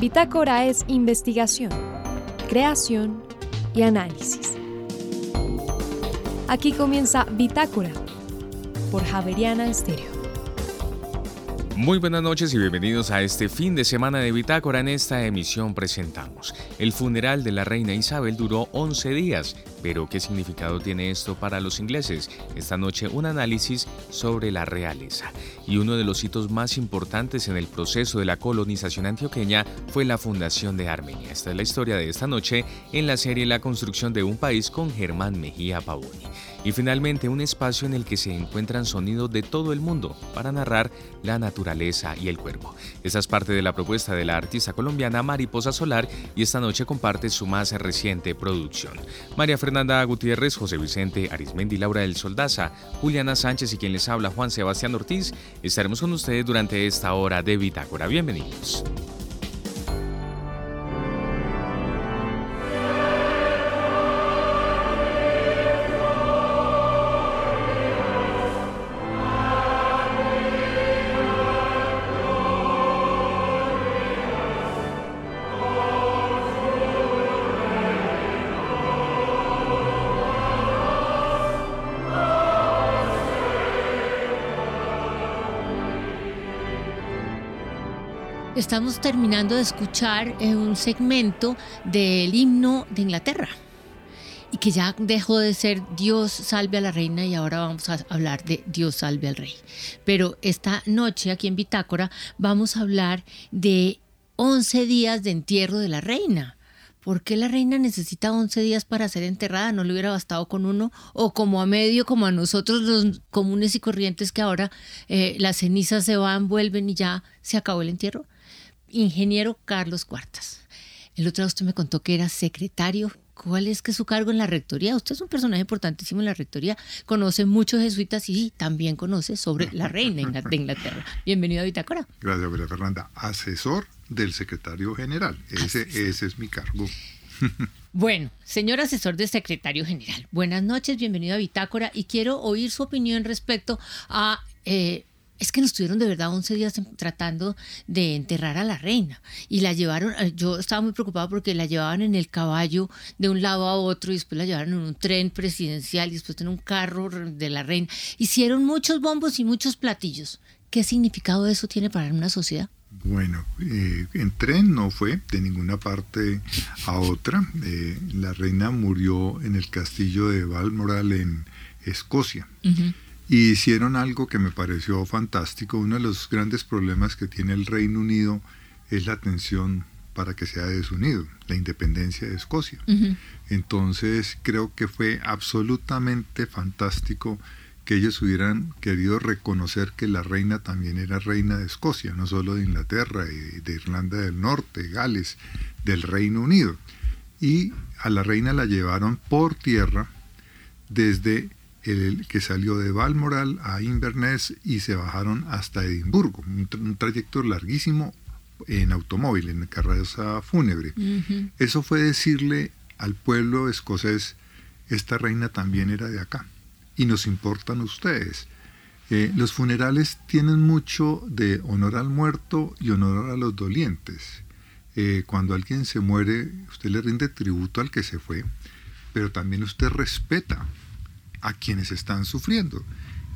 Bitácora es investigación, creación y análisis. Aquí comienza Bitácora por Javeriana Estéreo. Muy buenas noches y bienvenidos a este fin de semana de Bitácora. En esta emisión presentamos El funeral de la reina Isabel duró 11 días, pero ¿qué significado tiene esto para los ingleses? Esta noche un análisis sobre la realeza. Y uno de los hitos más importantes en el proceso de la colonización antioqueña fue la fundación de Armenia. Esta es la historia de esta noche en la serie La construcción de un país con Germán Mejía Pavoni. Y finalmente un espacio en el que se encuentran sonidos de todo el mundo para narrar la naturaleza y el cuerpo. Esta es parte de la propuesta de la artista colombiana Mariposa Solar y esta noche comparte su más reciente producción. María Fernanda Gutiérrez, José Vicente Arismendi, Laura del Soldaza, Juliana Sánchez y quien les habla Juan Sebastián Ortiz, estaremos con ustedes durante esta hora de Bitácora. Bienvenidos. Estamos terminando de escuchar eh, un segmento del himno de Inglaterra y que ya dejó de ser Dios salve a la reina y ahora vamos a hablar de Dios salve al rey. Pero esta noche aquí en Bitácora vamos a hablar de 11 días de entierro de la reina. ¿Por qué la reina necesita 11 días para ser enterrada? ¿No le hubiera bastado con uno? O como a medio, como a nosotros los comunes y corrientes que ahora eh, las cenizas se van, vuelven y ya se acabó el entierro ingeniero Carlos Cuartas. El otro día usted me contó que era secretario. ¿Cuál es que su cargo en la rectoría? Usted es un personaje importantísimo en la rectoría, conoce muchos jesuitas y también conoce sobre la reina de Inglaterra. Bienvenido a Bitácora. Gracias, María Fernanda. Asesor del secretario general. Ese, ese es mi cargo. Bueno, señor asesor del secretario general, buenas noches, bienvenido a Bitácora y quiero oír su opinión respecto a eh, es que nos tuvieron de verdad 11 días tratando de enterrar a la reina y la llevaron, eh, yo estaba muy preocupada porque la llevaban en el caballo de un lado a otro y después la llevaron en un tren presidencial y después en un carro de la reina. Hicieron muchos bombos y muchos platillos. ¿Qué significado eso tiene para una sociedad? Bueno, eh, en tren no fue de ninguna parte a otra. Eh, la reina murió en el castillo de Balmoral en Escocia y hicieron algo que me pareció fantástico. Uno de los grandes problemas que tiene el Reino Unido es la tensión para que sea desunido, la independencia de Escocia. Entonces creo que fue absolutamente fantástico que ellos hubieran querido reconocer que la reina también era reina de Escocia, no solo de Inglaterra y de Irlanda del Norte, Gales, del Reino Unido. Y a la reina la llevaron por tierra desde el que salió de Balmoral a Inverness y se bajaron hasta Edimburgo, un, trayecto larguísimo en automóvil, en carroza fúnebre. Eso fue decirle al pueblo escocés, esta reina también era de acá y nos importan ustedes. Eh, los funerales tienen mucho de honor al muerto y honor a los dolientes. Eh, cuando alguien se muere, usted le rinde tributo al que se fue, pero también usted respeta a quienes están sufriendo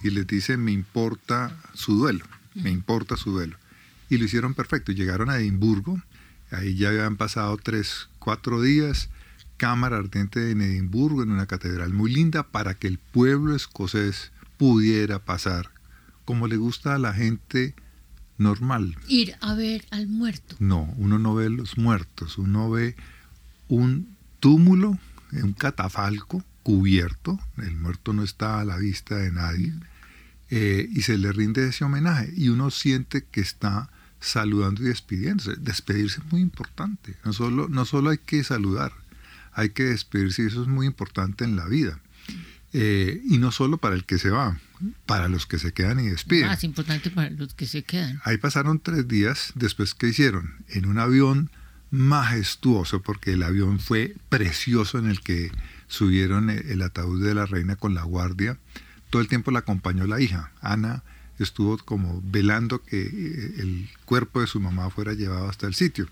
y les dice, me importa su duelo, me importa su duelo. Y lo hicieron perfecto. Llegaron a Edimburgo, ahí ya habían pasado tres, cuatro días, cámara ardiente en Edimburgo, en una catedral muy linda, para que el pueblo escocés pudiera pasar, como le gusta a la gente normal. Ir a ver al muerto. No, uno no ve los muertos, uno ve un túmulo, un catafalco, cubierto, el muerto no está a la vista de nadie, eh, y se le rinde ese homenaje y uno siente que está saludando y despidiéndose. Despedirse es muy importante, no solo, no solo hay que saludar, hay que despedirse y eso es muy importante en la vida. Eh, y no solo para el que se va, para los que se quedan y despiden. Más importante para los que se quedan. Ahí pasaron tres días después que hicieron en un avión majestuoso, porque el avión fue precioso en el que subieron el ataúd de la reina con la guardia. Todo el tiempo la acompañó la hija. Ana estuvo como velando que eh, el cuerpo de su mamá fuera llevado hasta el sitio.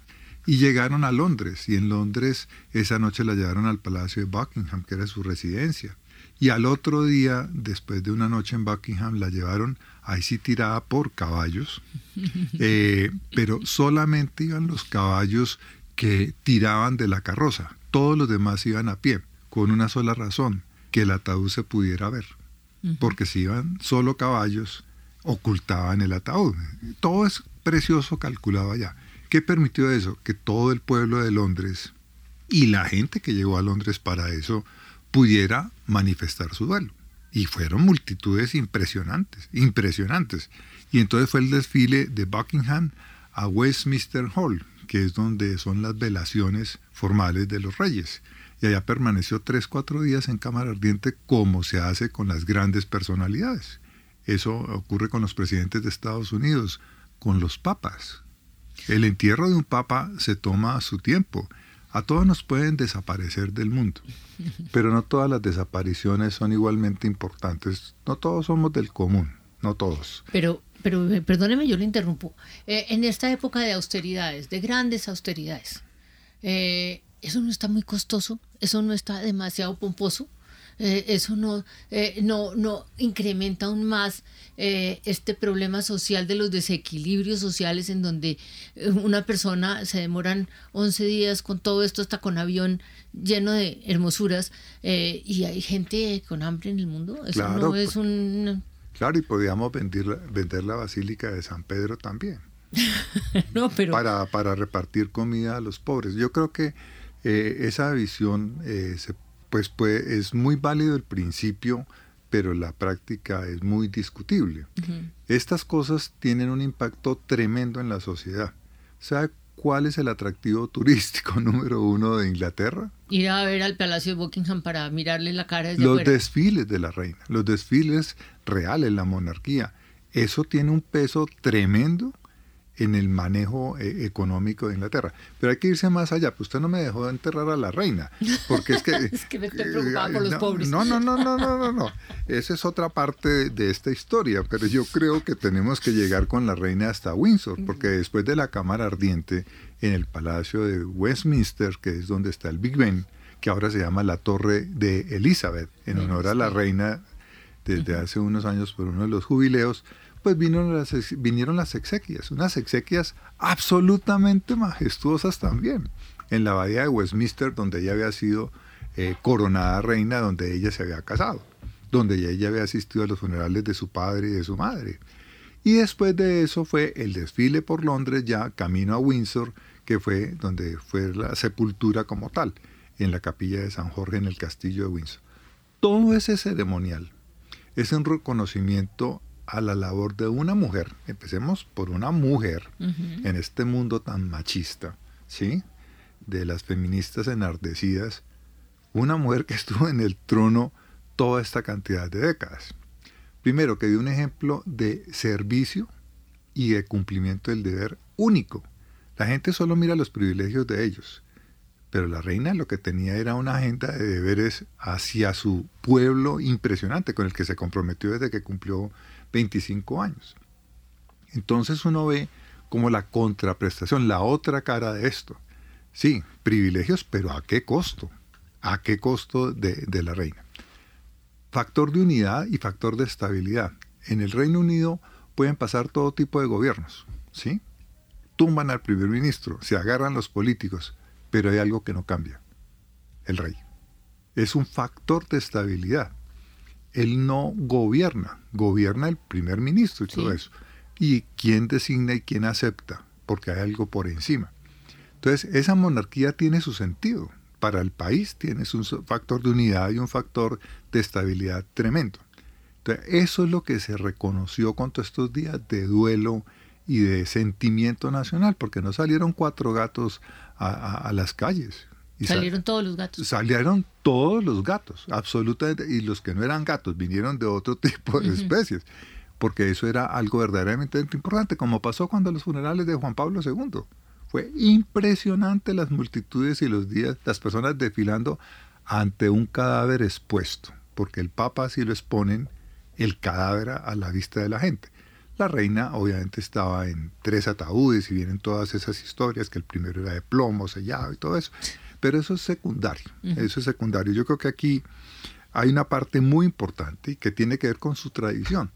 y llegaron a Londres. Y en Londres esa noche la llevaron al Palacio de Buckingham, que era su residencia. Y al otro día, después de una noche en Buckingham, la llevaron ahí sí tirada por caballos, eh, pero solamente iban los caballos que tiraban de la carroza. Todos los demás iban a pie, con una sola razón, que el ataúd se pudiera ver. Porque si iban solo caballos, ocultaban el ataúd. Todo es precioso calculado allá. ¿Qué permitió eso? Que todo el pueblo de Londres y la gente que llegó a Londres para eso pudiera manifestar su duelo. Y fueron multitudes impresionantes, impresionantes. Y entonces fue el desfile de Buckingham a Westminster Hall, que es donde son las velaciones formales de los reyes. Y allá permaneció tres, cuatro días en cámara ardiente como se hace con las grandes personalidades. Eso ocurre con los presidentes de Estados Unidos, con los papas. El entierro de un papa se toma su tiempo a todos nos pueden desaparecer del mundo, pero no todas las desapariciones son igualmente importantes. No todos somos del común, no todos. Pero, pero eh, perdóneme, yo le interrumpo. Eh, en esta época de austeridades, de grandes austeridades, eh, ¿eso no está muy costoso? ¿Eso no está demasiado pomposo? Eh, eso no, eh, no, no incrementa aún más eh, este problema social de los desequilibrios sociales en donde una persona se demoran 11 días con todo esto, hasta con avión lleno de hermosuras y hay gente con hambre en el mundo. Eso no es un... Claro, y podíamos vender, vender la Basílica de San Pedro también. no, pero... para, para repartir comida a los pobres. Yo creo que esa visión se pues, pues es muy válido el principio, pero la práctica es muy discutible. Estas cosas tienen un impacto tremendo en la sociedad. ¿Sabe cuál es el atractivo turístico número uno de Inglaterra? Ir a ver al Palacio de Buckingham para mirarle la cara desde Los desfiles de la reina, los desfiles reales, la monarquía. Eso tiene un peso tremendo en el manejo eh, económico de Inglaterra. Pero hay que irse más allá. Pues usted no me dejó de enterrar a la reina, porque es que... es que me estoy preocupado por los pobres. No, no, no, no, no, no, no. Esa es otra parte de esta historia, pero yo creo que tenemos que llegar con la reina hasta Windsor, porque después de la Cámara Ardiente, en el Palacio de Westminster, que es donde está el Big Ben, que ahora se llama la Torre de Elizabeth, en honor a la reina desde hace unos años por uno de los jubileos, pues vinieron las, vinieron las exequias, unas exequias absolutamente majestuosas también, en la bahía de Westminster, donde ella había sido eh, coronada reina, donde ella se había casado, donde ella había asistido a los funerales de su padre y de su madre. Y después de eso fue el desfile por Londres, ya camino a Windsor, que fue donde fue la sepultura como tal, en la capilla de San Jorge en el castillo de Windsor. Todo ese ceremonial es un reconocimiento a la labor de una mujer, empecemos por una mujer en este mundo tan machista, ¿sí? De las feministas enardecidas, una mujer que estuvo en el trono toda esta cantidad de décadas. Primero, que dio un ejemplo de servicio y de cumplimiento del deber único. La gente solo mira los privilegios de ellos, pero la reina lo que tenía era una agenda de deberes hacia su pueblo impresionante, con el que se comprometió desde que cumplió 25 años. Entonces uno ve como la contraprestación, la otra cara de esto. Sí, privilegios, pero ¿a qué costo? ¿A qué costo de, de la reina? Factor de unidad y factor de estabilidad. En el Reino Unido pueden pasar todo tipo de gobiernos, ¿sí? Tumban al primer ministro, se agarran los políticos, pero hay algo que no cambia, el rey. Es un factor de estabilidad él no gobierna, gobierna el primer ministro y todo eso. ¿Y quién designa y quién acepta? Porque hay algo por encima. Entonces, esa monarquía tiene su sentido. Para el país tiene un factor de unidad y un factor de estabilidad tremendo. Entonces, eso es lo que se reconoció con todos estos días de duelo y de sentimiento nacional, porque no salieron cuatro gatos a las calles. Salieron todos los gatos. Salieron todos los gatos, absolutamente. Y los que no eran gatos vinieron de otro tipo de especies, porque eso era algo verdaderamente importante, como pasó cuando los funerales de Juan Pablo II. Fue impresionante las multitudes y los días, las personas desfilando ante un cadáver expuesto, porque el Papa así lo exponen el cadáver a la vista de la gente. La reina obviamente estaba en tres ataúdes y vienen todas esas historias, que el primero era de plomo, sellado y todo eso. Pero eso es secundario, eso es secundario. Yo creo que aquí hay una parte muy importante que tiene que ver con su tradición.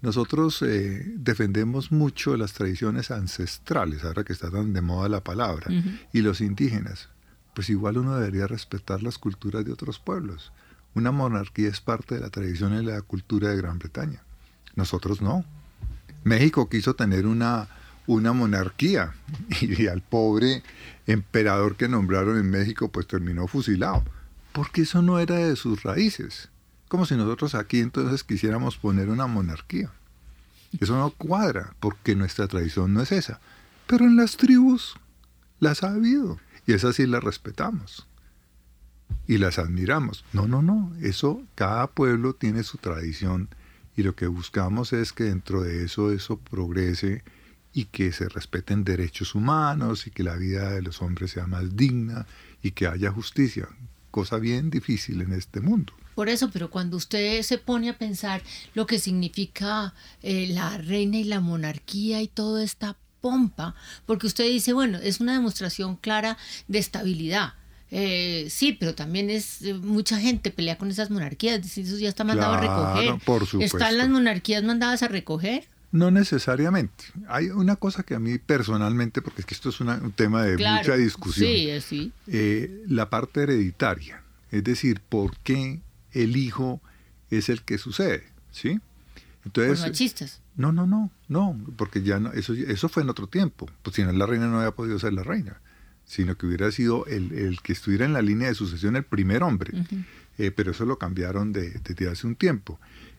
Nosotros eh, defendemos mucho las tradiciones ancestrales, ahora que está tan de moda la palabra, y los indígenas. Pues igual uno debería respetar las culturas de otros pueblos. Una monarquía es parte de la tradición y la cultura de Gran Bretaña. Nosotros no. México quiso tener una, una monarquía y, al pobre emperador que nombraron en México pues terminó fusilado, porque eso no era de sus raíces. Como si nosotros aquí entonces quisiéramos poner una monarquía. Eso no cuadra, porque nuestra tradición no es esa. Pero en las tribus las ha habido, y esas sí las respetamos y las admiramos. No, no, no, eso cada pueblo tiene su tradición y lo que buscamos es que dentro de eso eso progrese y que se respeten derechos humanos y que la vida de los hombres sea más digna y que haya justicia, cosa bien difícil en este mundo. Por eso, pero cuando usted se pone a pensar lo que significa eh, la reina y la monarquía y toda esta pompa, porque usted dice, bueno, es una demostración clara de estabilidad, eh, sí, pero también es eh, mucha gente pelea con esas monarquías, eso ya está mandado a recoger. Por ¿Están las monarquías mandadas a recoger? No necesariamente. Hay una cosa que a mí personalmente, porque es que esto es un tema de mucha discusión, sí, sí. Eh, la parte hereditaria, es decir, por qué el hijo es el que sucede, ¿sí? Entonces, por machistas. No, no, no, no, porque ya no, eso, eso fue en otro tiempo. Pues si no, la reina no había podido ser la reina sino que hubiera sido el, que estuviera en la línea de sucesión el primer hombre. Eh, pero eso lo cambiaron de, desde hace un tiempo.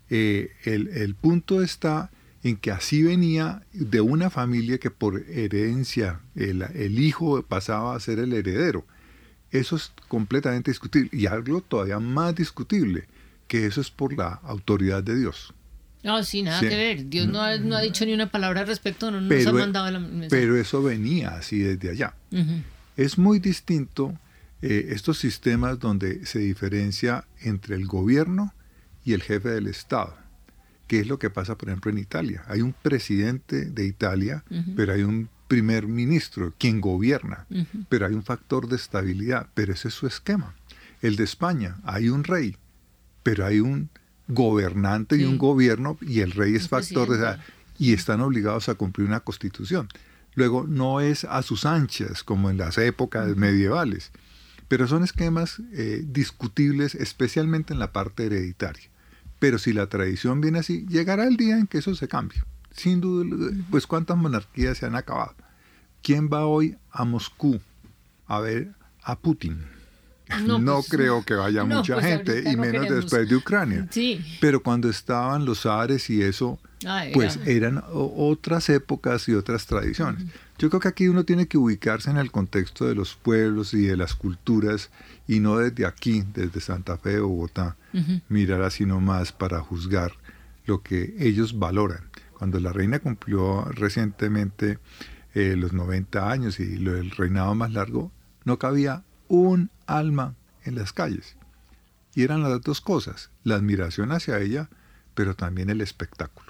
Eh, el, punto está en que así venía de una familia que por herencia el, el, hijo pasaba a ser el heredero. Eso es completamente discutible. Y algo todavía más discutible, que eso es por la autoridad de Dios. No, sí, nada que ver. Dios no ha, no ha, dicho ni una palabra al respecto, no nos ha mandado la Pero eso venía así desde allá. Es muy distinto eh, estos sistemas donde se diferencia entre el gobierno y el jefe del Estado. ¿Qué es lo que pasa, por ejemplo, en Italia? Hay un presidente de Italia, pero hay un primer ministro, quien gobierna, pero hay un factor de estabilidad, pero ese es su esquema. El de España, hay un rey, pero hay un gobernante y un gobierno, y el rey es factor de... Y están obligados a cumplir una constitución. Luego, no es a sus anchas como en las épocas medievales, pero son esquemas eh, discutibles especialmente en la parte hereditaria. Pero si la tradición viene así, llegará el día en que eso se cambie. Sin duda, pues cuántas monarquías se han acabado. ¿Quién va hoy a Moscú a ver a Putin? No, pues, creo que vaya mucha pues, gente, y menos después de Ucrania. Pero cuando estaban los zares y eso, pues eran otras épocas y otras tradiciones. Yo creo que aquí uno tiene que ubicarse en el contexto de los pueblos y de las culturas y no desde aquí, desde Santa Fe o Bogotá, mirar así nomás para juzgar lo que ellos valoran. Cuando la reina cumplió recientemente eh, los 90 años y lo del reinado más largo, no cabía un alma en las calles. Y eran las dos cosas, la admiración hacia ella, pero también el espectáculo.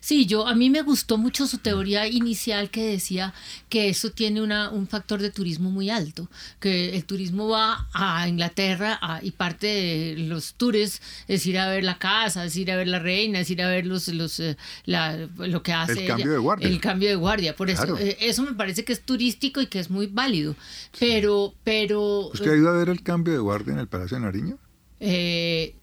Sí, yo a mí me gustó mucho su teoría inicial que decía que eso tiene una, un factor de turismo muy alto, que el turismo va a Inglaterra y parte de los tours es ir a ver la casa, es ir a ver la reina, es ir a ver los, los eh, lo que hace el cambio de guardia. El cambio de guardia, por eso eh, eso me parece que es turístico y que es muy válido. Pero pero ¿Usted ha ido a ver el cambio de guardia en el Palacio de Nariño? Eh,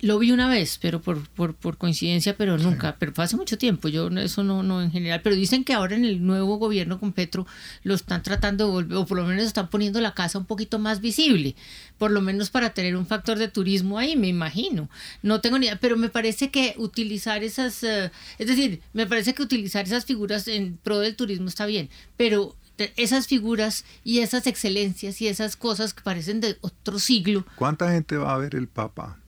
lo vi una vez, pero por, por, por coincidencia, pero nunca, pero fue hace mucho tiempo, yo eso no, no en general, pero dicen que ahora en el nuevo gobierno con Petro lo están tratando de volver, o por lo menos están poniendo la casa un poquito más visible, por lo menos para tener un factor de turismo ahí, me imagino. No tengo ni idea, pero me parece que utilizar esas, eh, es decir, me parece que utilizar esas figuras en pro del turismo está bien, pero esas figuras y esas excelencias y esas cosas que parecen de otro siglo. ¿Cuánta gente va a ver el Papa?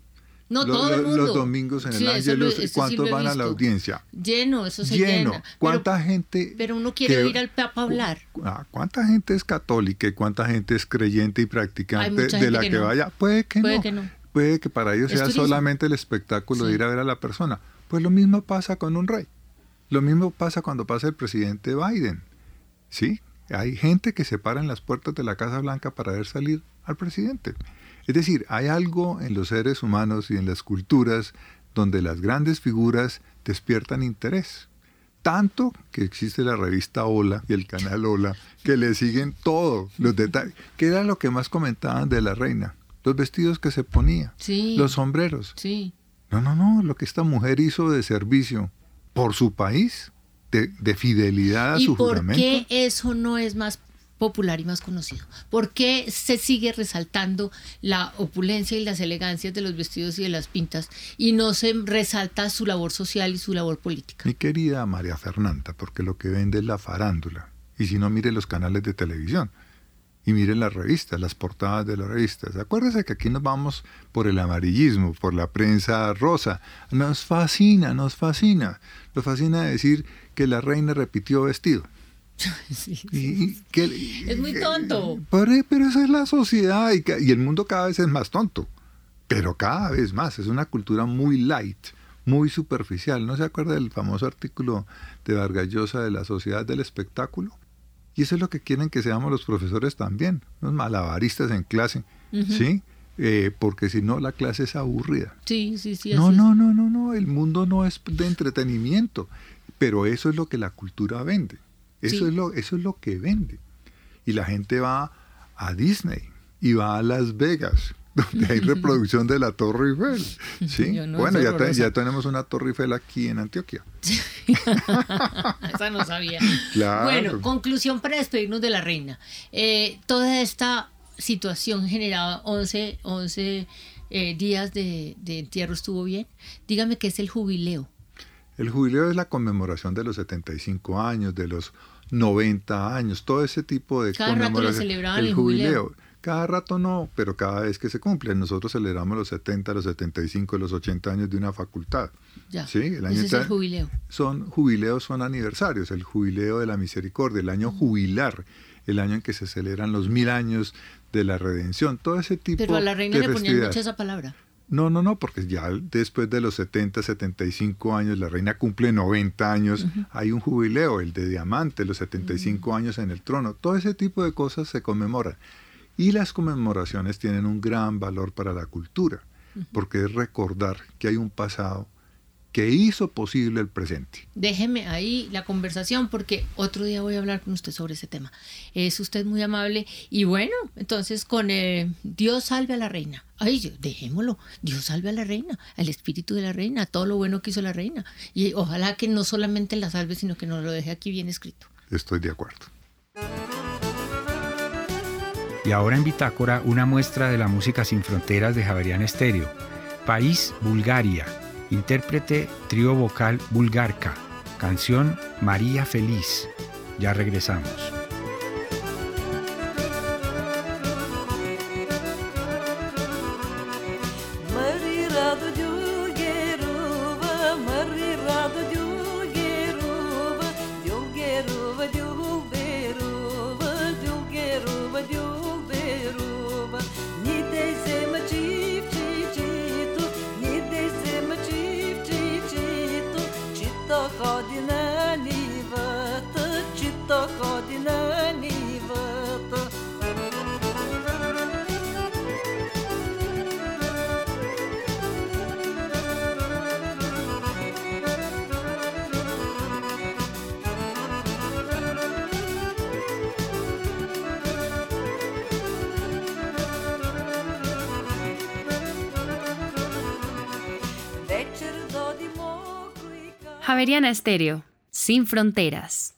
No, los, todo el mundo. los domingos en el Ángelus, ¿cuántos van a la audiencia? Lleno, eso se lleno. ¿Cuánta gente? Pero uno quiere ir al Papa a hablar. Ah, ¿Cuánta gente es católica y cuánta gente es creyente y practicante de la que, vaya? Puede que Puede no. Que no. Puede que para ellos sea solamente el espectáculo de ir a ver a la persona. Pues lo mismo pasa con un rey. Lo mismo pasa cuando pasa el presidente Biden. ¿Sí? Hay gente que se para en las puertas de la Casa Blanca para ver salir al presidente. Es decir, hay algo en los seres humanos y en las culturas donde las grandes figuras despiertan interés. Tanto que existe la revista Hola y el canal Hola, que le siguen todo, los detalles. ¿Qué era lo que más comentaban de la reina? Los vestidos que se ponía, los sombreros. Sí. No, no, no, lo que esta mujer hizo de servicio por su país, de, fidelidad a su juramento. ¿Y por qué eso no es más popular y más conocido? ¿Por qué se sigue resaltando la opulencia y las elegancias de los vestidos y de las pintas y no se resalta su labor social y su labor política? Mi querida María Fernanda, porque lo que vende es la farándula. Y si no, mire los canales de televisión y mire las revistas, las portadas de las revistas. Acuérdese que aquí nos vamos por el amarillismo, por la prensa rosa. Nos fascina, nos fascina. Nos fascina decir que la reina repitió vestido. es muy tonto. Pero, esa es la sociedad y, y, el mundo cada vez es más tonto. Pero cada vez más. Es una cultura muy light, muy superficial. ¿No se acuerda del famoso artículo de Vargas Llosa de la sociedad del espectáculo? Y eso es lo que quieren que seamos los profesores también, unos malabaristas en clase, ¿sí? Eh, porque si no la clase es aburrida. Sí, sí, sí. No, no, no, no, no, el mundo no es de entretenimiento, pero eso es lo que la cultura vende. Eso, es, lo, eso es lo que vende. Y la gente va a Disney y va a Las Vegas, donde hay reproducción de la Torre Eiffel. ¿sí? bueno, ya, ya, tenemos una Torre Eiffel aquí en Antioquia. Esa no sabía. Bueno, conclusión para despedirnos de la reina. Eh, toda esta situación generaba 11, 11 eh, días de, de entierro, ¿estuvo bien? Dígame qué es el jubileo. El jubileo es la conmemoración de los 75 años, de los 90 años, todo ese tipo de Cada rato le celebraban el, jubileo. Cada rato no, pero cada vez que se cumple. Nosotros celebramos los 70, los 75, los 80 años de una facultad. Ya. ¿Sí? El año Ese es el jubileo. Son jubileos, son aniversarios. El jubileo de la misericordia, el año jubilar, el año en que se celebran los mil años de la redención, todo ese tipo de Pero a la reina le ponían mucho esa palabra. No, no, no, porque ya después de los 70, 75 años, la reina cumple 90 años, hay un jubileo, el de diamante, los 75 años en el trono, todo ese tipo de cosas se conmemoran. Y las conmemoraciones tienen un gran valor para la cultura, porque es recordar que hay un pasado que hizo posible el presente. Déjeme ahí la conversación porque otro día voy a hablar con usted sobre ese tema. Es usted muy amable y bueno, entonces con eh, Dios salve a la reina. Ay, dejémoslo. Dios salve a la reina, al espíritu de la reina, todo lo bueno que hizo la reina. Y ojalá que no solamente la salve, sino que nos lo deje aquí bien escrito. Estoy de acuerdo. Y ahora en Bitácora, una muestra de la música sin fronteras de Javerian Estéreo. País, Bulgaria. Intérprete, trío vocal Bulgarca. Canción María Feliz. Ya regresamos. Javeriana Estéreo, sin fronteras.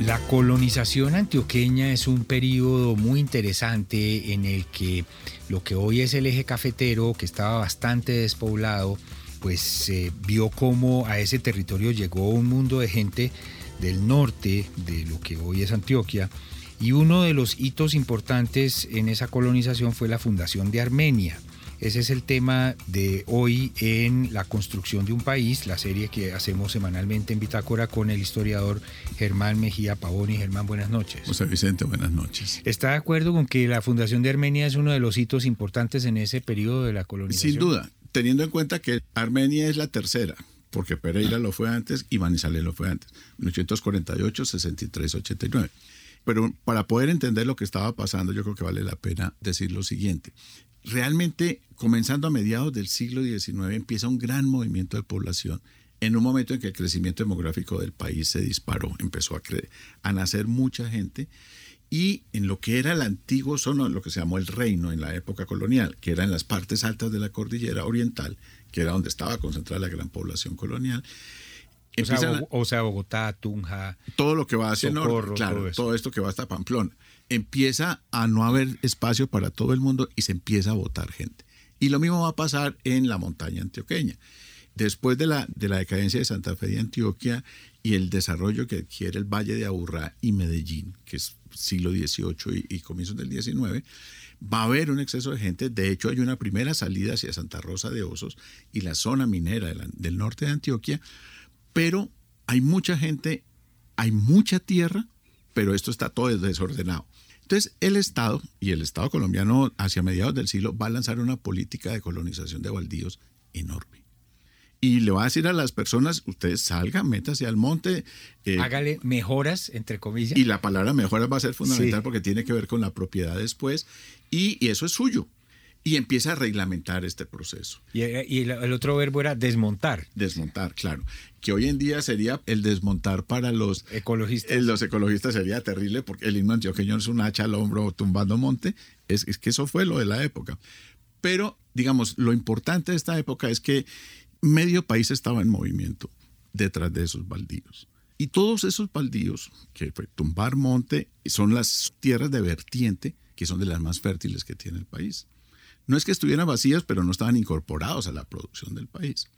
La colonización antioqueña es un periodo muy interesante en el que lo que hoy es el eje cafetero, que estaba bastante despoblado, pues se vio cómo a ese territorio llegó un mundo de gente del norte de lo que hoy es Antioquia. Y uno de los hitos importantes en esa colonización fue la fundación de Armenia. Ese es el tema de hoy en La construcción de un país, la serie que hacemos semanalmente en Bitácora con el historiador Germán Mejía Pavoni. Germán, buenas noches. José Vicente, buenas noches. ¿Está de acuerdo con que la fundación de Armenia es uno de los hitos importantes en ese periodo de la colonización? Sin duda. teniendo en cuenta que Armenia es la tercera, porque Pereira lo fue antes y Manizales lo fue antes, 1848, 63, 89. Pero para poder entender lo que estaba pasando, yo creo que vale la pena decir lo siguiente. Realmente, comenzando a mediados del siglo XIX, empieza un gran movimiento de población en un momento en que el crecimiento demográfico del país se disparó, empezó a, a nacer mucha gente y en lo que era el antiguo zona, lo que se llamó el reino en la época colonial, que era en las partes altas de la cordillera oriental, que era donde estaba concentrada la gran población colonial. O sea, Bogotá, Tunja. Todo lo que va hacia el norte, claro, todo, esto que va hasta Pamplona. Empieza a no haber espacio para todo el mundo y se empieza a votar gente. Y lo mismo va a pasar en la montaña antioqueña. Después de la, de la decadencia de Santa Fe de Antioquia y el desarrollo que adquiere el Valle de Aburrá y Medellín, que es siglo XVIII y, y comienzos del XIX, va a haber un exceso de gente. De hecho, hay una primera salida hacia Santa Rosa de Osos y la zona minera del norte de Antioquia, pero hay mucha gente, hay mucha tierra, pero esto está todo desordenado. Entonces, el Estado y el Estado colombiano hacia mediados del siglo va a lanzar una política de colonización de baldíos enorme y le va a decir a las personas, ustedes salgan, métase al monte. Eh, Hágale mejoras, entre comillas. Y la palabra mejoras va a ser fundamental porque tiene que ver con la propiedad después y, eso es suyo. Y empieza a reglamentar este proceso. Y, el, otro verbo era desmontar. Desmontar, claro. Que hoy en día sería el desmontar para los ecologistas. Eh, los ecologistas sería terrible porque el himno antioqueño es un hacha al hombro tumbando monte. Es, es que eso fue lo de la época. Pero, digamos, lo importante de esta época es que medio país estaba en movimiento detrás de esos baldíos. Y todos esos baldíos, que fue tumbar monte, son las tierras de vertiente, que son de las más fértiles que tiene el país. No es que estuvieran vacías, pero no estaban incorporados a la producción del país.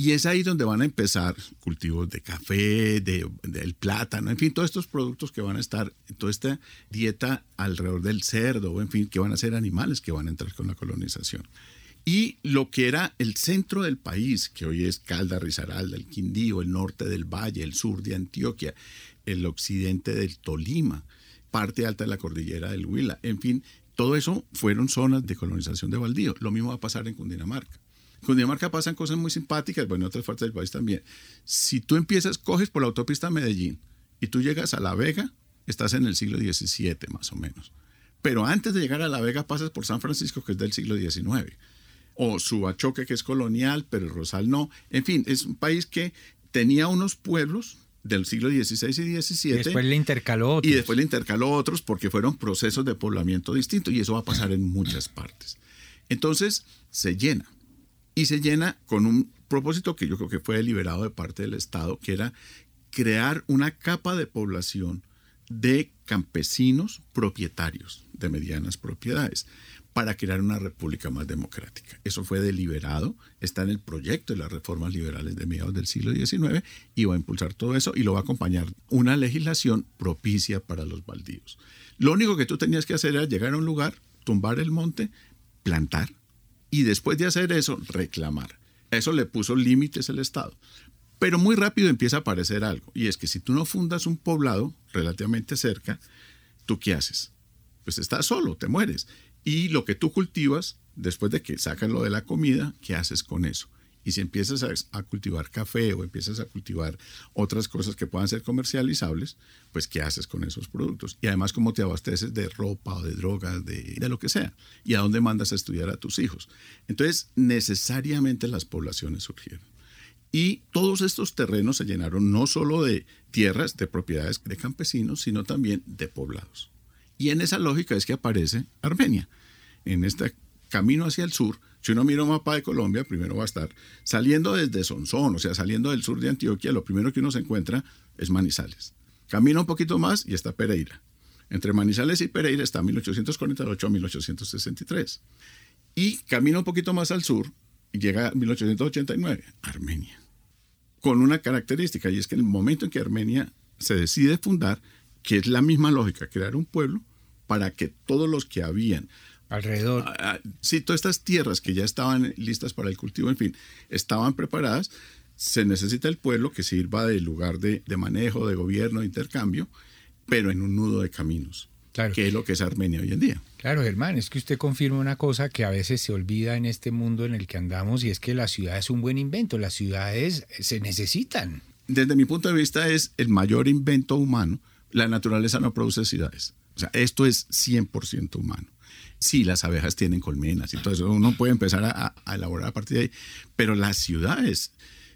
Y es ahí donde van a empezar cultivos de café, del de, plátano, en fin, todos estos productos que van a estar, toda esta dieta alrededor del cerdo, en fin, que van a ser animales que van a entrar con la colonización. Y lo que era el centro del país, que hoy es Calda, Risaralda, el Quindío, el norte del Valle, el sur de Antioquia, el occidente del Tolima, parte alta de la cordillera del Huila, en fin, todo eso fueron zonas de colonización de baldío. Lo mismo va a pasar en Cundinamarca. En Cundinamarca pasan cosas muy simpáticas, bueno, en otras partes del país también. Si tú empiezas, coges por la autopista Medellín y tú llegas a La Vega, estás en el siglo XVII más o menos. Pero antes de llegar a La Vega pasas por San Francisco, que es del siglo XIX o Subachoque, que es colonial, pero el Rosal no. En fin, es un país que tenía unos pueblos del siglo XVI y XVII. Y después le intercaló otros. Y después le intercaló otros porque fueron procesos de poblamiento distintos y eso va a pasar en muchas partes. Entonces, se llena. Y se llena con un propósito que yo creo que fue deliberado de parte del Estado, que era crear una capa de población de campesinos propietarios de medianas propiedades para crear una república más democrática. Eso fue deliberado, está en el proyecto de las reformas liberales de mediados del siglo XIX y va a impulsar todo eso y lo va a acompañar una legislación propicia para los baldíos. Lo único que tú tenías que hacer era llegar a un lugar, tumbar el monte, plantar y después de hacer eso, reclamar. Eso le puso límites el Estado. Pero muy rápido empieza a aparecer algo, y es que si tú no fundas un poblado relativamente cerca, ¿tú qué haces? Pues estás solo, te mueres. Y lo que tú cultivas, después de que sacan lo de la comida, ¿qué haces con eso? Y si empiezas a, cultivar café o empiezas a cultivar otras cosas que puedan ser comercializables, pues ¿qué haces con esos productos? Y además, ¿cómo te abasteces de ropa o de drogas, de, de lo que sea? ¿Y a dónde mandas a estudiar a tus hijos? Entonces, necesariamente las poblaciones surgieron. Y todos estos terrenos se llenaron no solo de tierras, de propiedades de campesinos, sino también de poblados. Y en esa lógica es que aparece Armenia. En este camino hacia el sur, si uno mira un mapa de Colombia, primero va a estar saliendo desde Sonsón, o sea, saliendo del sur de Antioquia, lo primero que uno se encuentra es Manizales. Camina un poquito más y está Pereira. Entre Manizales y Pereira está 1848 a 1863. Y camina un poquito más al sur y llega a 1889, Armenia. Con una característica, y es que el momento en que Armenia se decide fundar, que es la misma lógica, crear un pueblo para que todos los que habían alrededor, ah, sí, todas estas tierras que ya estaban listas para el cultivo, en fin, estaban preparadas, se necesita el pueblo que sirva de lugar de, de manejo, de gobierno, de intercambio, pero en un nudo de caminos. Claro. que es lo que es Armenia hoy en día. Claro, Germán, es que usted confirma una cosa que a veces se olvida en este mundo en el que andamos y es que la ciudad es un buen invento, las ciudades se necesitan. Desde mi punto de vista es el mayor invento humano. La naturaleza no produce ciudades. O sea, esto es 100% humano. Sí, las abejas tienen colmenas y todo eso. Uno puede empezar a, a elaborar a partir de ahí. Pero las ciudades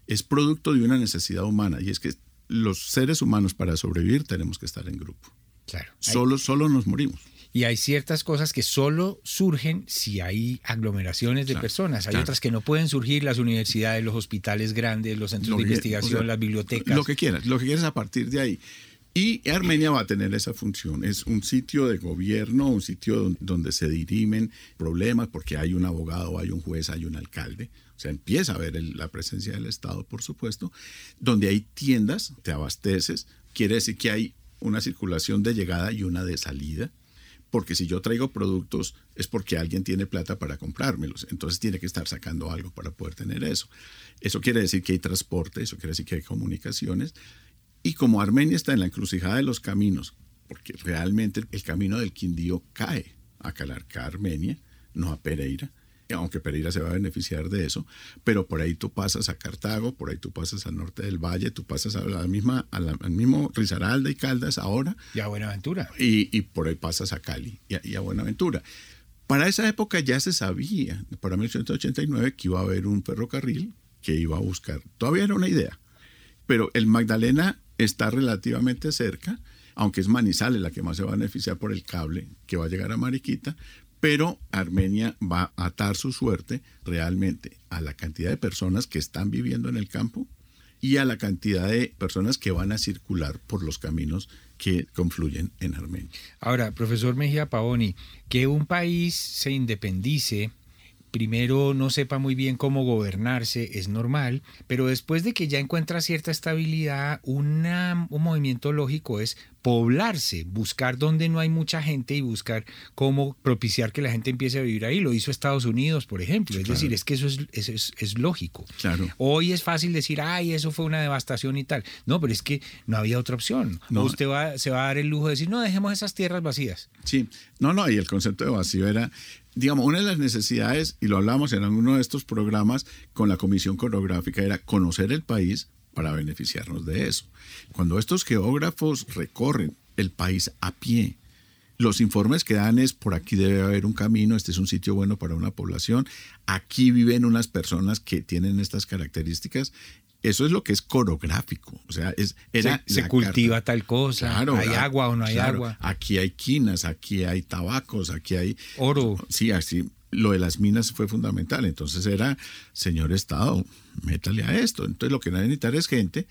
es producto de una necesidad humana y es que los seres humanos para sobrevivir tenemos que estar en grupo. Claro. Solo, solo nos morimos. Y hay ciertas cosas que solo surgen si hay aglomeraciones de Claro, personas. Hay claro. otras que no pueden surgir, las universidades, los hospitales grandes, los centros Lo de que- investigación, o sea, las bibliotecas. Lo que quieras, lo que quieras a partir de ahí. Y Armenia va a tener esa función. Es un sitio de gobierno, un sitio don- donde se dirimen problemas porque hay un abogado, hay un juez, hay un alcalde. O sea, empieza a ver la presencia del Estado, por supuesto. Donde hay tiendas, te abasteces. Quiere decir que hay una circulación de llegada y una de salida. Porque si yo traigo productos es porque alguien tiene plata para comprármelos. Entonces tiene que estar sacando algo para poder tener eso. Eso quiere decir que hay transporte, eso quiere decir que hay comunicaciones. Y como Armenia está en la encrucijada de los caminos, porque realmente el camino del Quindío cae a Calarcá, Armenia, no a Pereira, aunque Pereira se va a beneficiar de eso, pero por ahí tú pasas a Cartago, por ahí tú pasas al norte del valle, tú pasas a la misma, a la- al mismo Risaralda y Caldas ahora, Y a Buenaventura. y, y por ahí pasas a Cali y a, y a Buenaventura. Para esa época ya se sabía, para 1889, que iba a haber un ferrocarril que iba a buscar. Todavía era una idea, pero el Magdalena está relativamente cerca, aunque es Manizales la que más se va a beneficiar por el cable que va a llegar a Mariquita, pero Armenia va a atar su suerte realmente a la cantidad de personas que están viviendo en el campo y a la cantidad de personas que van a circular por los caminos que confluyen en Armenia. Ahora, profesor Mejía Paoni, que un país se independice, primero no sepa muy bien cómo gobernarse, es normal, pero después de que ya encuentra cierta estabilidad, una- un movimiento lógico es poblarse, buscar donde no hay mucha gente y buscar cómo propiciar que la gente empiece a vivir ahí. Lo hizo Estados Unidos, por ejemplo. Es Claro. decir, es que eso es, eso es- es lógico. Claro. Hoy es fácil decir, ay, eso fue una devastación y tal. No, pero es que no había otra opción. No. Usted va, se va a dar el lujo de decir, no, dejemos esas tierras vacías. Sí, no, no, y el concepto de vacío era, digamos, una de las necesidades, y lo hablamos en alguno de estos programas con la Comisión Coreográfica, era conocer el país para beneficiarnos de eso. Cuando estos geógrafos recorren el país a pie, los informes que dan es por aquí debe haber un camino, este es un sitio bueno para una población, aquí viven unas personas que tienen estas características. Eso es lo que es coreográfico, o sea, es era se, cultiva carta. tal cosa, Claro, hay agua o no hay claro. agua, Aquí hay quinas, aquí hay tabacos, aquí hay oro. Sí, así lo de las minas fue fundamental. Entonces era, señor Estado, métale a esto. Entonces lo que nadie necesita es gente,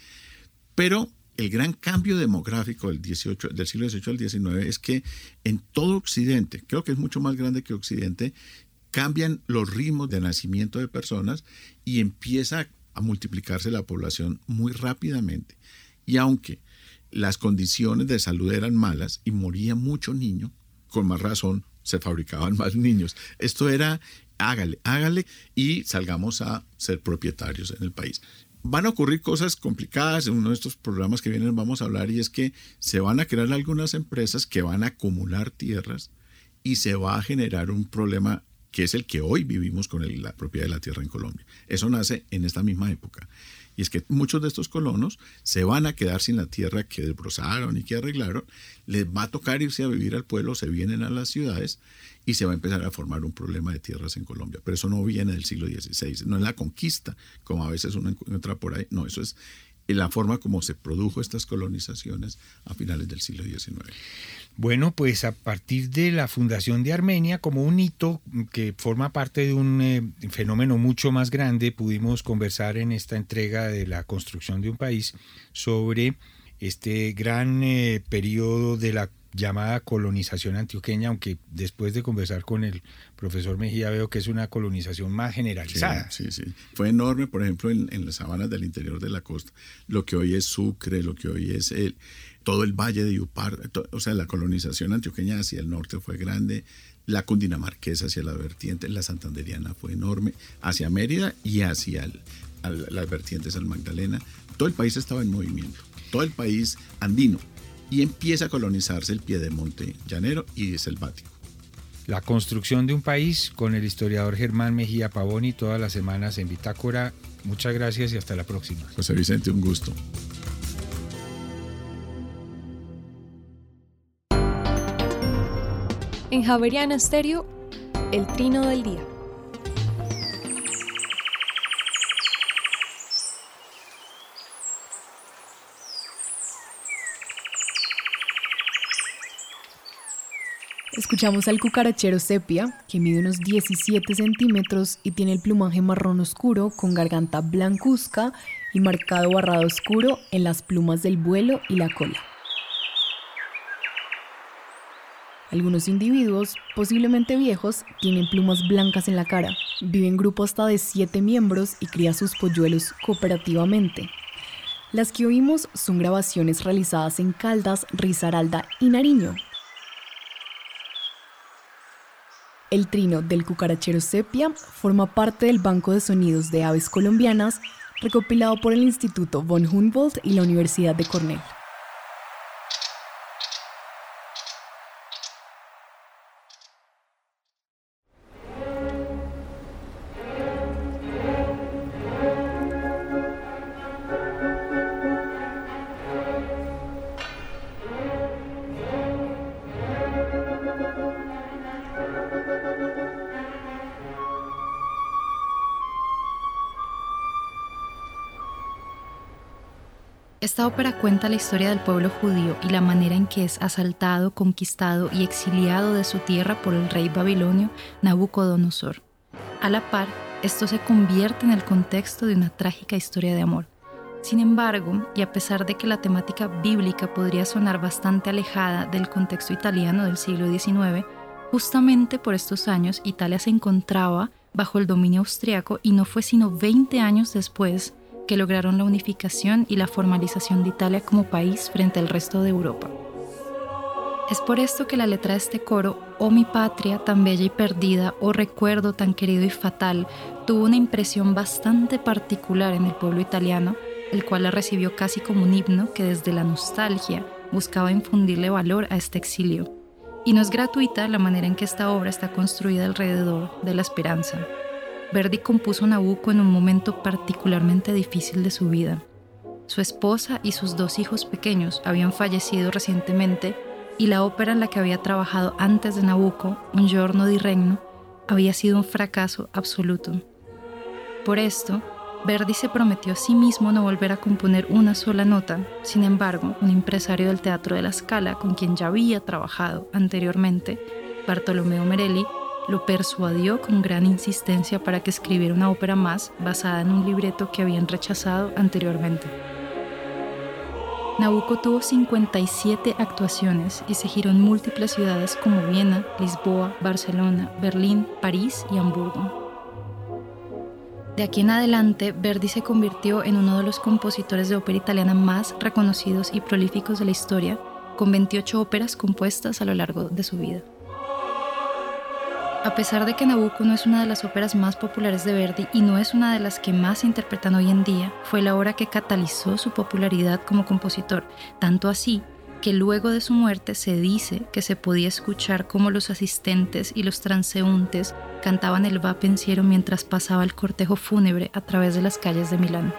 pero el gran cambio demográfico del, 18, del siglo XVIII al XIX es que en todo Occidente, creo que es mucho más grande que Occidente, cambian los ritmos de nacimiento de personas y empieza a multiplicarse la población muy rápidamente. Y aunque las condiciones de salud eran malas y moría mucho niño, con más razón se fabricaban más niños. Esto era, hágale, hágale y salgamos a ser propietarios en el país. Van a ocurrir cosas complicadas en uno de estos programas que vienen vamos a hablar y es que se van a crear algunas empresas que van a acumular tierras y se va a generar un problema que es el que hoy vivimos con la propiedad de la tierra en Colombia. Eso nace en esta misma época. Y es que muchos de estos colonos se van a quedar sin la tierra que desbrozaron y que arreglaron, les va a tocar irse a vivir al pueblo, se vienen a las ciudades y se va a empezar a formar un problema de tierras en Colombia. Pero eso no viene del siglo XVI, no es la conquista, como a veces uno encuentra por ahí, no, eso es la forma como se produjo estas colonizaciones a finales del siglo XIX. Bueno, pues a partir de la fundación de Armenia, como un hito que forma parte de un eh, fenómeno mucho más grande, pudimos conversar en esta entrega de la construcción de un país sobre este gran eh, periodo de la llamada colonización antioqueña, aunque después de conversar con el profesor Mejía veo que es una colonización más generalizada. Sí, sí, sí. Fue enorme, por ejemplo, en, en las sabanas del interior de la costa. Lo que hoy es Sucre, lo que hoy es el, todo el valle de Yupar. to- o sea, la colonización antioqueña hacia el norte fue grande. La cundinamarquesa hacia la vertiente, la santanderiana fue enorme. Hacia Mérida y hacia el- al- las vertientes al Magdalena. Todo el país estaba en movimiento. Todo el país andino y empieza a colonizarse el piedemonte llanero y selvático. La construcción de un país con el historiador Germán Mejía Pavoni todas las semanas en Bitácora. Muchas gracias y hasta la próxima. José Vicente, un gusto. En Javeriana Stereo, el trino del día. Escuchamos al cucarachero sepia, que mide unos 17 centímetros y tiene el plumaje marrón oscuro con garganta blancuzca y marcado barrado oscuro en las plumas del vuelo y la cola. Algunos individuos, posiblemente viejos, tienen plumas blancas en la cara. Vive en grupo hasta de 7 miembros y cría sus polluelos cooperativamente. Las que oímos son grabaciones realizadas en Caldas, Risaralda y Nariño, El trino del cucarachero sepia forma parte del Banco de Sonidos de Aves Colombianas recopilado por el Instituto von Humboldt y la Universidad de Cornell. Esta ópera cuenta la historia del pueblo judío y la manera en que es asaltado, conquistado y exiliado de su tierra por el rey babilonio Nabucodonosor. A la par, esto se convierte en el contexto de una trágica historia de amor. Sin embargo, y a pesar de que la temática bíblica podría sonar bastante alejada del contexto italiano del siglo XIX, justamente por estos años Italia se encontraba bajo el dominio austriaco y no fue sino 20 años después que lograron la unificación y la formalización de Italia como país frente al resto de Europa. Es por esto que la letra de este coro, Oh mi patria tan bella y perdida, oh recuerdo tan querido y fatal, tuvo una impresión bastante particular en el pueblo italiano, el cual la recibió casi como un himno que desde la nostalgia buscaba infundirle valor a este exilio. Y no es gratuita la manera en que esta obra está construida alrededor de la esperanza. Verdi compuso Nabucco en un momento particularmente difícil de su vida. Su esposa y sus dos hijos pequeños habían fallecido recientemente y la ópera en la que había trabajado antes de Nabucco, Un giorno di regno, había sido un fracaso absoluto. Por esto, Verdi se prometió a sí mismo no volver a componer una sola nota. Sin embargo, un empresario del Teatro de la Scala, con quien ya había trabajado anteriormente, Bartolomeo Merelli, lo persuadió con gran insistencia para que escribiera una ópera más basada en un libreto que habían rechazado anteriormente. Nabucco tuvo 57 actuaciones y se giró en múltiples ciudades como Viena, Lisboa, Barcelona, Berlín, París y Hamburgo. De aquí en adelante, Verdi se convirtió en uno de los compositores de ópera italiana más reconocidos y prolíficos de la historia, con 28 óperas compuestas a lo largo de su vida. A pesar de que Nabucco no es una de las óperas más populares de Verdi y no es una de las que más se interpretan hoy en día, fue la obra que catalizó su popularidad como compositor, tanto así que luego de su muerte se dice que se podía escuchar cómo los asistentes y los transeúntes cantaban el va pensiero mientras pasaba el cortejo fúnebre a través de las calles de Milán.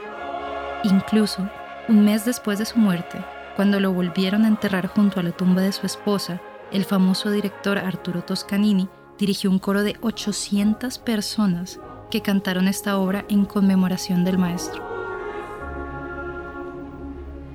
Incluso, un mes después de su muerte, cuando lo volvieron a enterrar junto a la tumba de su esposa, el famoso director Arturo Toscanini dirigió un coro de 800 personas que cantaron esta obra en conmemoración del maestro.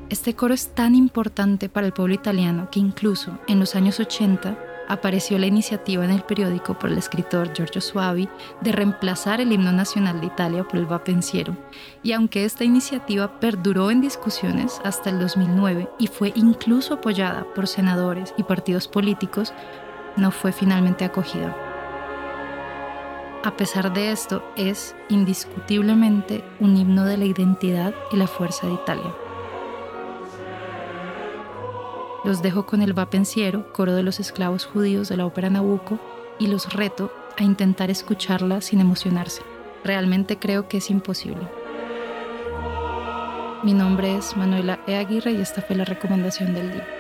Este coro es tan importante para el pueblo italiano que incluso en los años 80 apareció la iniciativa en el periódico por el escritor Giorgio Suavi de reemplazar el himno nacional de Italia por el Va Pensiero. Y aunque esta iniciativa perduró en discusiones hasta el 2009 y fue incluso apoyada por senadores y partidos políticos, no fue finalmente acogida. A pesar de esto, es indiscutiblemente un himno de la identidad y la fuerza de Italia. Los dejo con el Va Pensiero, coro de los esclavos judíos de la ópera Nabucco, y los reto a intentar escucharla sin emocionarse. Realmente creo que es imposible. Mi nombre es Manuela E. Aguirre y esta fue la recomendación del día.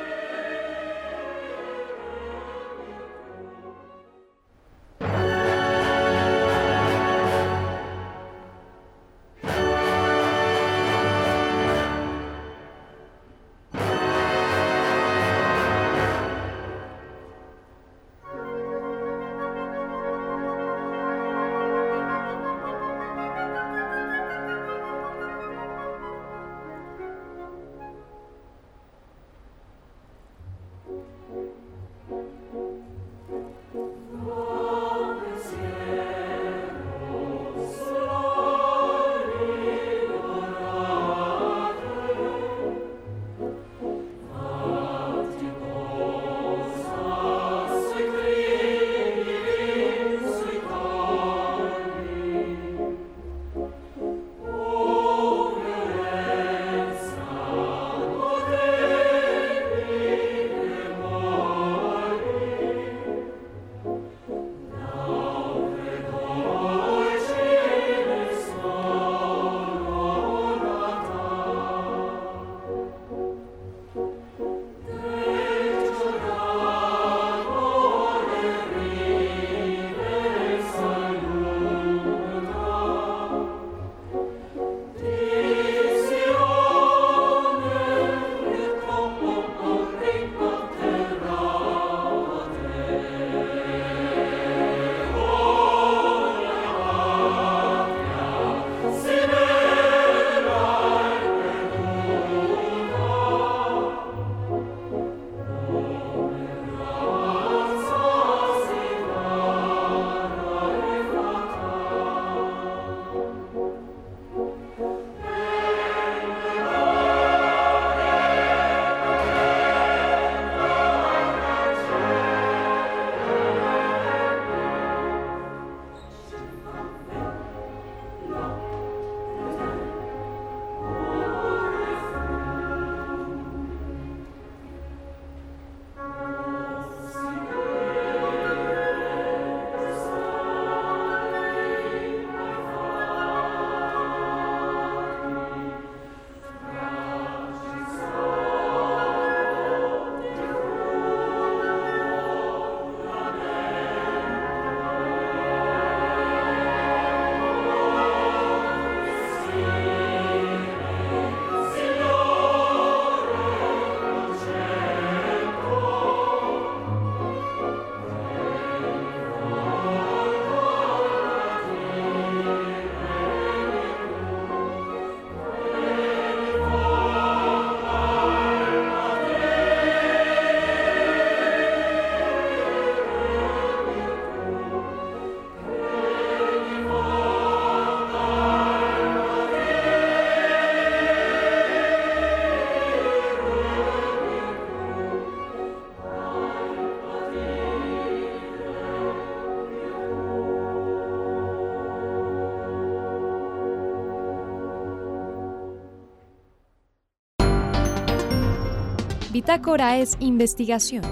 Bitácora es investigación,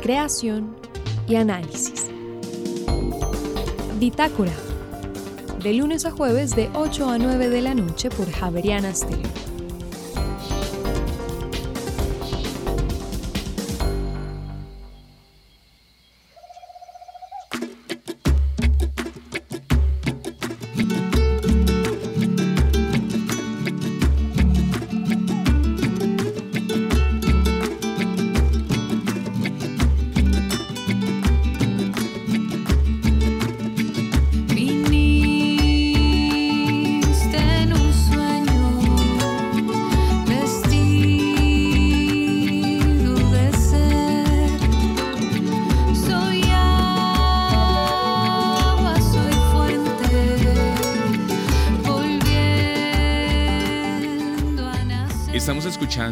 creación y análisis. Bitácora. De lunes a jueves de 8 a 9 de la noche por Javeriana Stereo.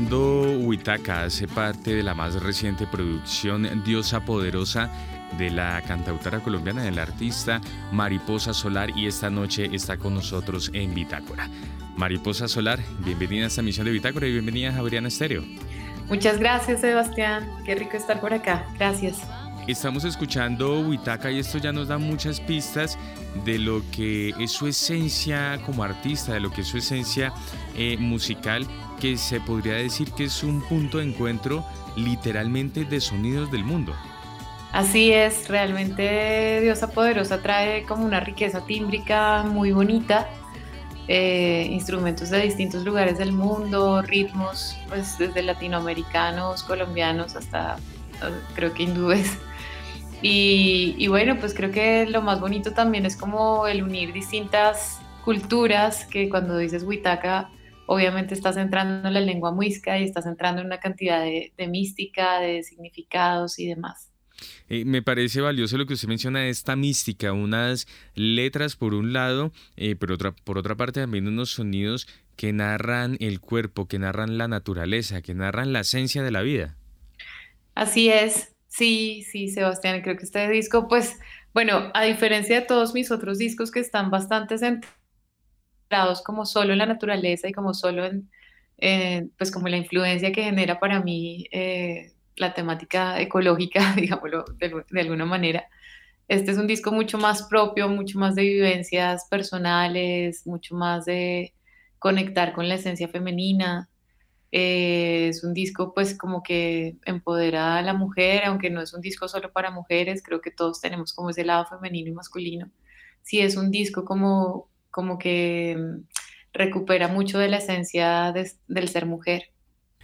Huitaca, hace parte de la más reciente producción Diosa Poderosa de la cantautora colombiana, del artista Mariposa Solar, y esta noche está con nosotros en Bitácora. Mariposa Solar, bienvenida a esta misión de Bitácora y bienvenida a Javeriana Estéreo. Muchas gracias, Sebastián. Qué rico estar por acá. Gracias. Estamos escuchando Huitaca y esto ya nos da muchas pistas de lo que es su esencia como artista, de lo que es su esencia eh, musical, que se podría decir que es un punto de encuentro literalmente de sonidos del mundo. Así es, realmente Diosa Poderosa trae como una riqueza tímbrica muy bonita, eh, instrumentos de distintos lugares del mundo, ritmos pues desde latinoamericanos, colombianos hasta creo que hindúes. Y, bueno, pues creo que lo más bonito también es como el unir distintas culturas, que cuando dices Huitaca, obviamente estás entrando en la lengua muisca y estás entrando en una cantidad de, mística, de significados y demás. Eh, me parece valioso lo que usted menciona de esta mística, unas letras por un lado, eh, pero otra, por otra parte también unos sonidos que narran el cuerpo, que narran la naturaleza, que narran la esencia de la vida. Así es, Sí, sí, Sebastián, creo que este disco, pues, bueno, a diferencia de todos mis otros discos que están bastante centrados como solo en la naturaleza y como solo en, pues, como la influencia que genera para mí eh, la temática ecológica, digámoslo de, de alguna manera. Este es un disco mucho más propio, mucho más de vivencias personales, mucho más de conectar con la esencia femenina. Eh, es un disco pues como que empodera a la mujer, aunque no es un disco solo para mujeres, creo que todos tenemos como ese lado femenino y masculino. Sí es un disco como, como que mm, recupera mucho de la esencia del ser mujer.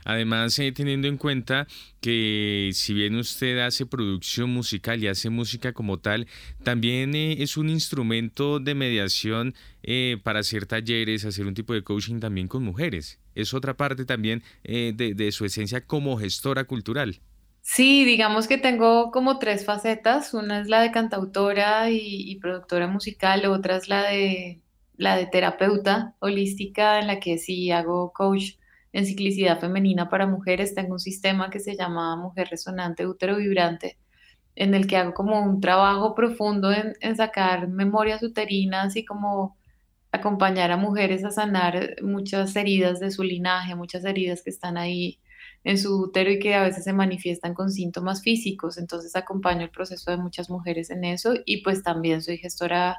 Además, eh, teniendo en cuenta que si bien usted hace producción musical y hace música como tal, también eh, es un instrumento de mediación eh, para hacer talleres, hacer un tipo de coaching también con mujeres. Es otra parte también de, su esencia como gestora cultural. Sí, digamos que tengo como tres facetas. Una es la de cantautora y, y productora musical, otra es la de, la de terapeuta holística, en la que sí hago coach en ciclicidad femenina para mujeres. Tengo un sistema que se llama Mujer Resonante Útero Vibrante, en el que hago como un trabajo profundo en, sacar memorias uterinas y como acompañar a mujeres a sanar muchas heridas de su linaje, muchas heridas que están ahí en su útero y que a veces se manifiestan con síntomas físicos. Entonces acompaño el proceso de muchas mujeres en eso y pues también soy gestora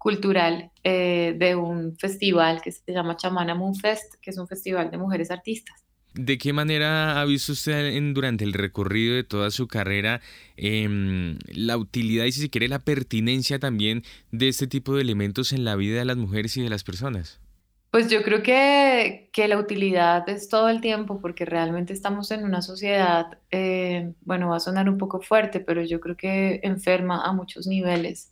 cultural eh, de un festival que se llama Chamana Moon Fest, que es un festival de mujeres artistas. ¿De qué manera ha visto usted durante el recorrido de toda su carrera em, la utilidad y si se quiere la pertinencia también de este tipo de elementos en la vida de las mujeres y de las personas? Pues yo creo que, que la utilidad es todo el tiempo porque realmente estamos en una sociedad, eh, bueno, va a sonar un poco fuerte, pero yo creo que enferma a muchos niveles.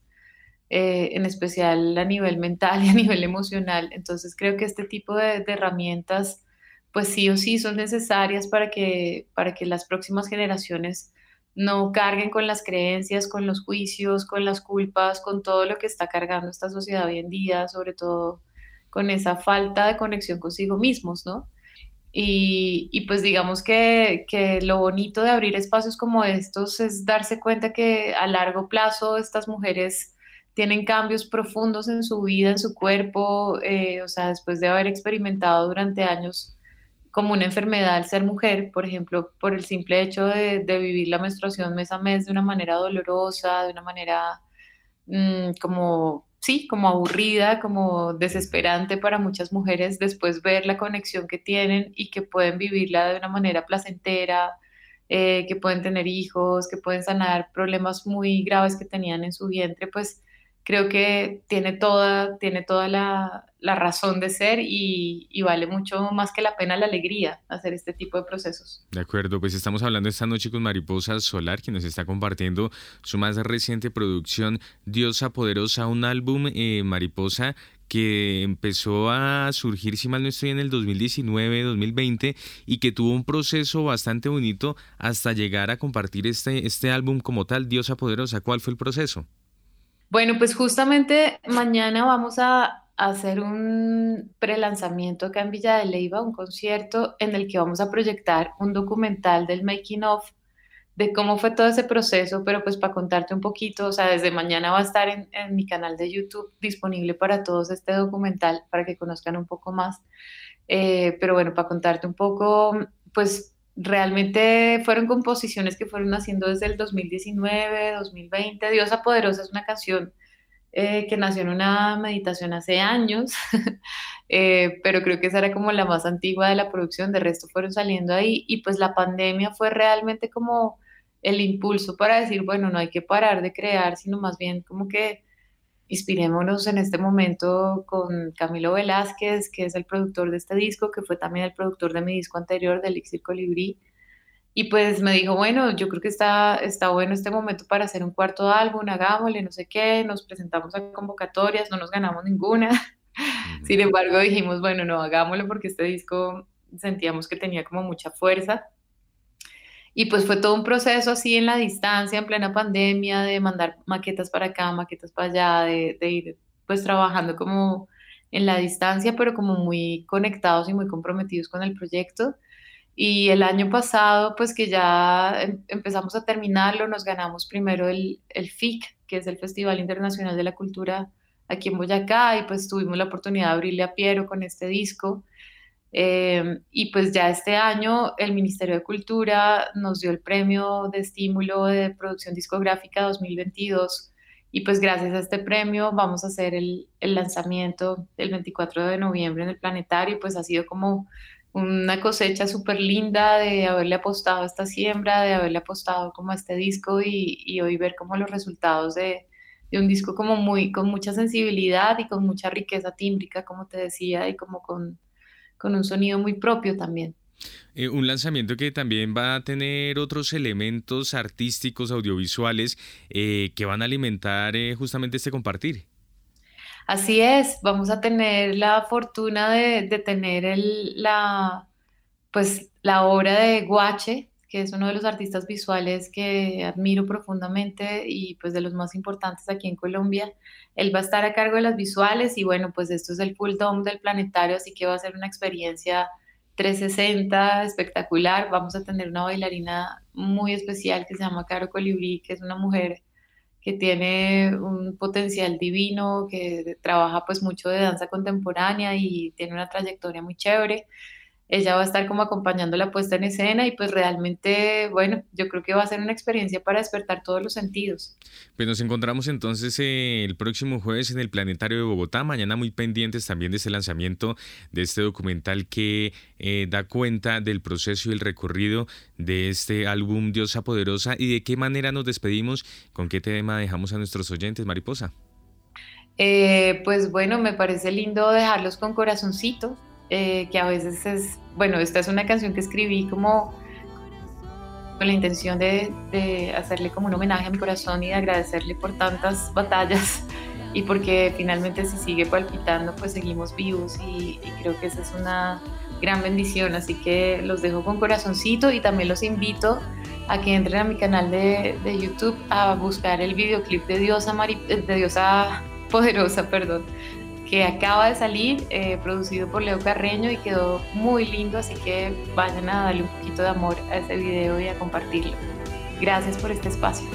Eh, en especial a nivel mental y a nivel emocional. Entonces creo que este tipo de, herramientas, pues sí o sí son necesarias para que, para que las próximas generaciones no carguen con las creencias, con los juicios, con las culpas, con todo lo que está cargando esta sociedad hoy en día, sobre todo con esa falta de conexión consigo mismos, ¿no? Y, y, pues digamos que, que, lo bonito de abrir espacios como estos es darse cuenta que a largo plazo estas mujeres tienen cambios profundos en su vida, en su cuerpo, eh, o sea, después de haber experimentado durante años como una enfermedad al ser mujer, por ejemplo, por el simple hecho de, vivir la menstruación mes a mes de una manera dolorosa, de una manera mm, como, sí, como aburrida, como desesperante para muchas mujeres, después ver la conexión que tienen y que pueden vivirla de una manera placentera, eh, que pueden tener hijos, que pueden sanar problemas muy graves que tenían en su vientre, pues creo que tiene toda, tiene toda la, razón de ser y, vale mucho más que la pena la alegría hacer este tipo de procesos. De acuerdo, pues estamos hablando esta noche con Mariposa Solar, que nos está compartiendo su más reciente producción, Diosa Poderosa, un álbum, eh, Mariposa, que empezó a surgir, si mal no estoy, en el 2019-2020 y que tuvo un proceso bastante bonito hasta llegar a compartir este, este álbum como tal, Diosa Poderosa. ¿Cuál fue el proceso? Bueno, pues justamente mañana vamos a hacer un prelanzamiento acá en Villa de Leyva, un concierto en el que vamos a proyectar un documental del making of de cómo fue todo ese proceso, pero pues para contarte un poquito, o sea, desde mañana va a estar en, mi canal de YouTube disponible para todos este documental, para que conozcan un poco más. Eh, pero bueno, para contarte un poco, pues realmente fueron composiciones que fueron haciendo desde el 2019, 2020. Diosa Poderosa es una canción eh, que nació en una meditación hace años, eh, pero creo que esa era como la más antigua de la producción, de resto fueron saliendo ahí y pues la pandemia fue realmente como el impulso para decir, bueno, no hay que parar de crear, sino más bien como que inspirémonos en este momento con Camilo Velázquez, que es el productor de este disco, que fue también el productor de mi disco anterior, de Elixir Colibrí. Y pues me dijo, bueno, yo creo que está, está bueno este momento para hacer un cuarto álbum, hagámosle, no sé qué, nos presentamos a convocatorias, no nos ganamos ninguna. Sin embargo, dijimos, bueno, no, hagámoslo porque este disco sentíamos que tenía como mucha fuerza y pues fue todo un proceso así en la distancia, en plena pandemia, de mandar maquetas para acá, maquetas para allá, de, ir pues trabajando como en la distancia, pero como muy conectados y muy comprometidos con el proyecto. Y el año pasado, pues que ya em, empezamos a terminarlo, nos ganamos primero el, el FIC, que es el Festival Internacional de la Cultura aquí en Boyacá, y pues tuvimos la oportunidad de abrirle a Piero con este disco. Eh, y pues ya este año el Ministerio de Cultura nos dio el premio de estímulo de producción discográfica 2022 y pues gracias a este premio vamos a hacer el, el lanzamiento el 24 de noviembre en el planetario pues ha sido como una cosecha súper linda de haberle apostado a esta siembra, de haberle apostado como a este disco y, y hoy ver como los resultados de, de, un disco como muy, con mucha sensibilidad y con mucha riqueza tímbrica, como te decía, y como con, con un sonido muy propio también. Eh, un lanzamiento que también va a tener otros elementos artísticos, audiovisuales, eh, que van a alimentar eh, justamente este compartir. Así es, vamos a tener la fortuna de, tener el, la, pues, la obra de Guache, que es uno de los artistas visuales que admiro profundamente y pues de los más importantes aquí en Colombia. Él va a estar a cargo de las visuales y bueno, pues esto es el full dome del planetario, así que va a ser una experiencia 360 espectacular. Vamos a tener una bailarina muy especial que se llama Caro Colibrí, que es una mujer que tiene un potencial divino, que trabaja pues mucho de danza contemporánea y tiene una trayectoria muy chévere ella va a estar como acompañando la puesta en escena y pues realmente, bueno, yo creo que va a ser una experiencia para despertar todos los sentidos. Pues nos encontramos entonces eh, el próximo jueves en el Planetario de Bogotá, mañana muy pendientes también de este lanzamiento de este documental que eh, da cuenta del proceso y el recorrido de este álbum Diosa Poderosa y de qué manera nos despedimos, con qué tema dejamos a nuestros oyentes, Mariposa. Eh, pues bueno, me parece lindo dejarlos con corazoncito, eh, que a veces es, bueno, esta es una canción que escribí como con la intención de, de, hacerle como un homenaje a mi corazón y de agradecerle por tantas batallas. Y porque finalmente si sigue palpitando pues seguimos vivos y, creo que esa es una gran bendición, así que los dejo con corazoncito y también los invito a que entren a mi canal de, de YouTube a buscar el videoclip de Diosa, de Diosa Poderosa, perdón, que acaba de salir, eh, producido por Leo Carreño y quedó muy lindo, así que vayan a darle un poquito de amor a ese video y a compartirlo. Gracias por este espacio.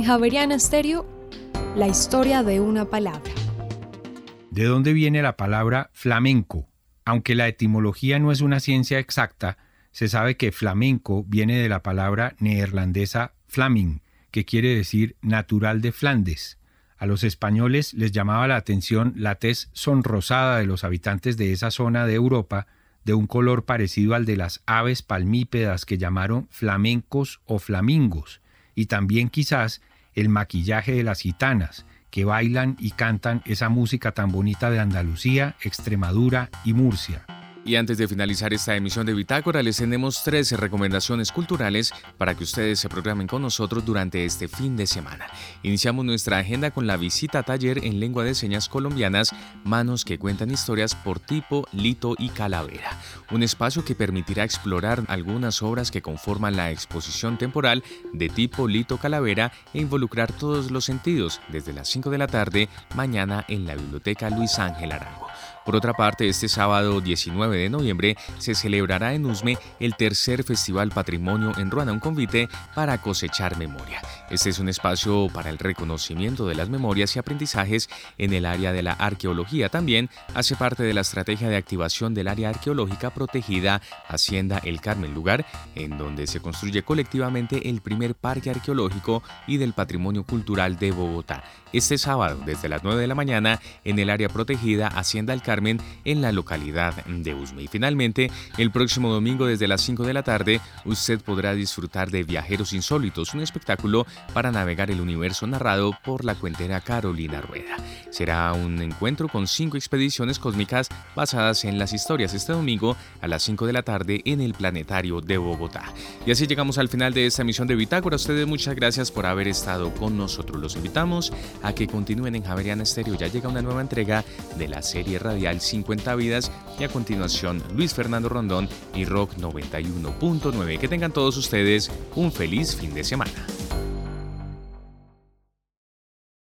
En Javeriana Stereo, la historia de una palabra. ¿De dónde viene la palabra flamenco? Aunque la etimología no es una ciencia exacta, se sabe que flamenco viene de la palabra neerlandesa flaming, que quiere decir natural de Flandes. A los españoles les llamaba la atención la tez sonrosada de los habitantes de esa zona de Europa, de un color parecido al de las aves palmípedas que llamaron flamencos o flamingos, y también quizás el maquillaje de las gitanas, que bailan y cantan esa música tan bonita de Andalucía, Extremadura y Murcia. Y antes de finalizar esta emisión de Bitácora, les tenemos 13 recomendaciones culturales para que ustedes se programen con nosotros durante este fin de semana. Iniciamos nuestra agenda con la visita a taller en lengua de señas colombianas, Manos que cuentan historias por tipo, lito y calavera. Un espacio que permitirá explorar algunas obras que conforman la exposición temporal de tipo, lito, calavera e involucrar todos los sentidos desde las 5 de la tarde mañana en la Biblioteca Luis Ángel Arango. Por otra parte, este sábado 19 de noviembre se celebrará en Usme el tercer Festival Patrimonio en Ruana, un convite para cosechar memoria. Este es un espacio para el reconocimiento de las memorias y aprendizajes en el área de la arqueología. También hace parte de la estrategia de activación del área arqueológica protegida Hacienda El Carmen, lugar en donde se construye colectivamente el primer parque arqueológico y del patrimonio cultural de Bogotá. Este sábado, desde las 9 de la mañana, en el área protegida Hacienda El Carmen, en la localidad de Usme. Y finalmente, el próximo domingo, desde las 5 de la tarde, usted podrá disfrutar de Viajeros Insólitos, un espectáculo para navegar el universo narrado por la cuentera Carolina Rueda. Será un encuentro con cinco expediciones cósmicas basadas en las historias este domingo a las 5 de la tarde en el Planetario de Bogotá. Y así llegamos al final de esta emisión de Bitácora. ustedes muchas gracias por haber estado con nosotros. Los invitamos a que continúen en Javeriana Estéreo. Ya llega una nueva entrega de la serie radial 50 vidas y a continuación Luis Fernando Rondón y Rock 91.9. Que tengan todos ustedes un feliz fin de semana.